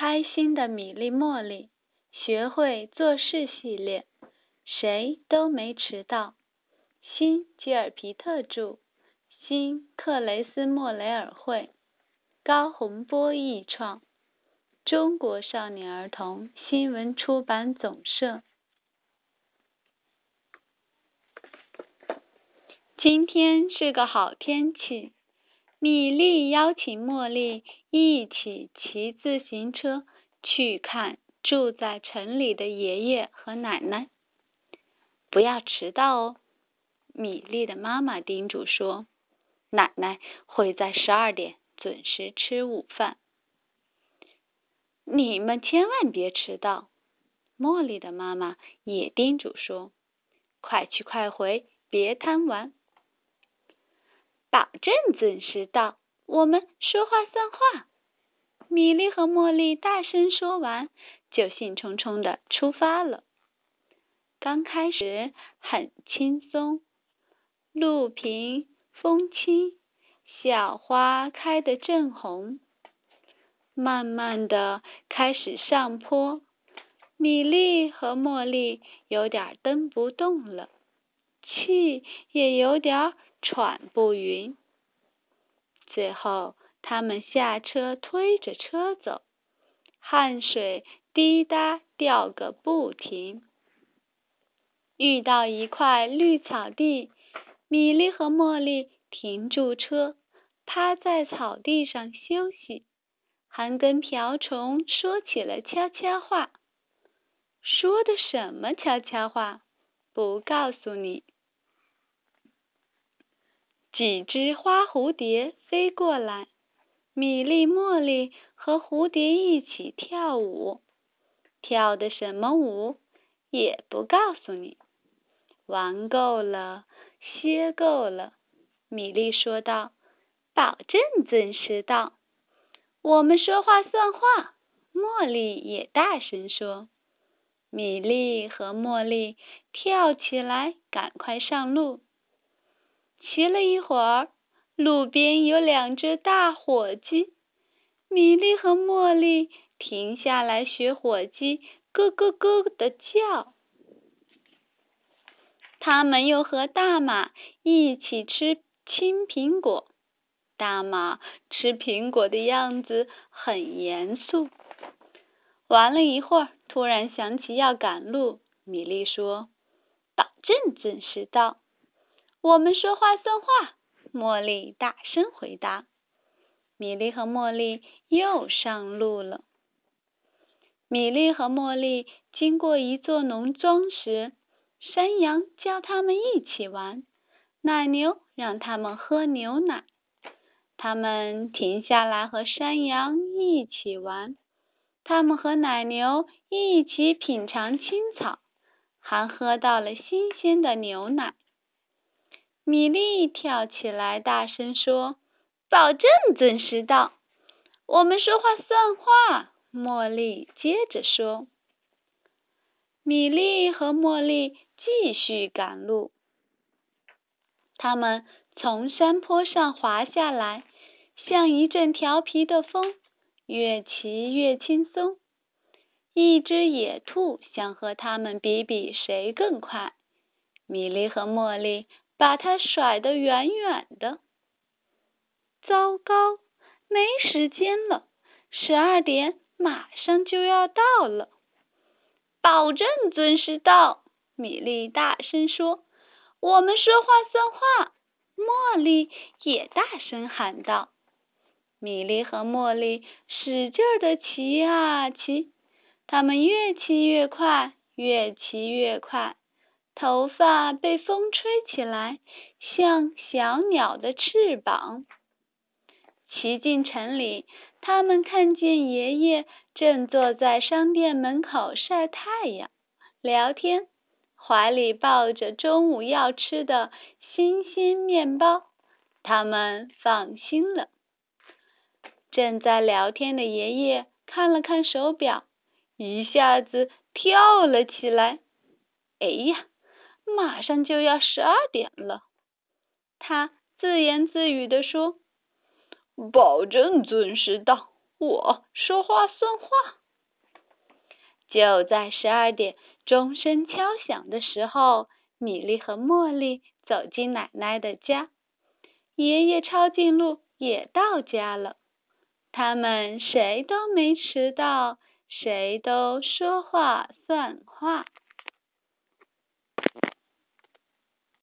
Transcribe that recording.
开心的米粒茉莉学会做事系列，谁都没迟到。新吉尔皮特著，新克雷斯莫雷尔绘，高洪波译创，中国少年儿童新闻出版总社。今天是个好天气。米莉邀请茉莉一起骑自行车去看住在城里的爷爷和奶奶。不要迟到哦，米莉的妈妈叮嘱说。奶奶会在十二点准时吃午饭。你们千万别迟到，茉莉的妈妈也叮嘱说。快去快回，别贪玩。保证准时到，我们说话算话。米莉和茉莉大声说完，就兴冲冲的出发了。刚开始很轻松，路平风轻，小花开得正红。慢慢的开始上坡，米莉和茉莉有点蹬不动了，气也有点。喘不匀，最后他们下车推着车走，汗水滴答掉个不停。遇到一块绿草地，米莉和茉莉停住车，趴在草地上休息，还跟瓢虫说起了悄悄话。说的什么悄悄话？不告诉你。几只花蝴蝶飞过来，米莉、茉莉和蝴蝶一起跳舞，跳的什么舞也不告诉你。玩够了，歇够了，米莉说道：“保证准时到。”我们说话算话，茉莉也大声说。米莉和茉莉跳起来，赶快上路。骑了一会儿，路边有两只大火鸡，米莉和茉莉停下来学火鸡咯咯咯的叫。他们又和大马一起吃青苹果，大马吃苹果的样子很严肃。玩了一会儿，突然想起要赶路，米莉说：“保证准时到。”我们说话算话，茉莉大声回答。米莉和茉莉又上路了。米莉和茉莉经过一座农庄时，山羊叫他们一起玩，奶牛让他们喝牛奶。他们停下来和山羊一起玩，他们和奶牛一起品尝青草，还喝到了新鲜的牛奶。米莉跳起来，大声说：“保证准时到。”我们说话算话。茉莉接着说。米莉和茉莉继续赶路。他们从山坡上滑下来，像一阵调皮的风，越骑越轻松。一只野兔想和他们比比谁更快。米莉和茉莉。把它甩得远远的。糟糕，没时间了，十二点马上就要到了。保证准时到，米莉大声说。我们说话算话，茉莉也大声喊道。米莉和茉莉使劲的骑啊骑，他们越骑越快，越骑越快。头发被风吹起来，像小鸟的翅膀。骑进城里，他们看见爷爷正坐在商店门口晒太阳、聊天，怀里抱着中午要吃的新鲜面包。他们放心了。正在聊天的爷爷看了看手表，一下子跳了起来。哎呀！马上就要十二点了，他自言自语地说：“保证准时到，我说话算话。就在十二点钟声敲响的时候，米莉和茉莉走进奶奶的家，爷爷抄近路也到家了。他们谁都没迟到，谁都说话算话。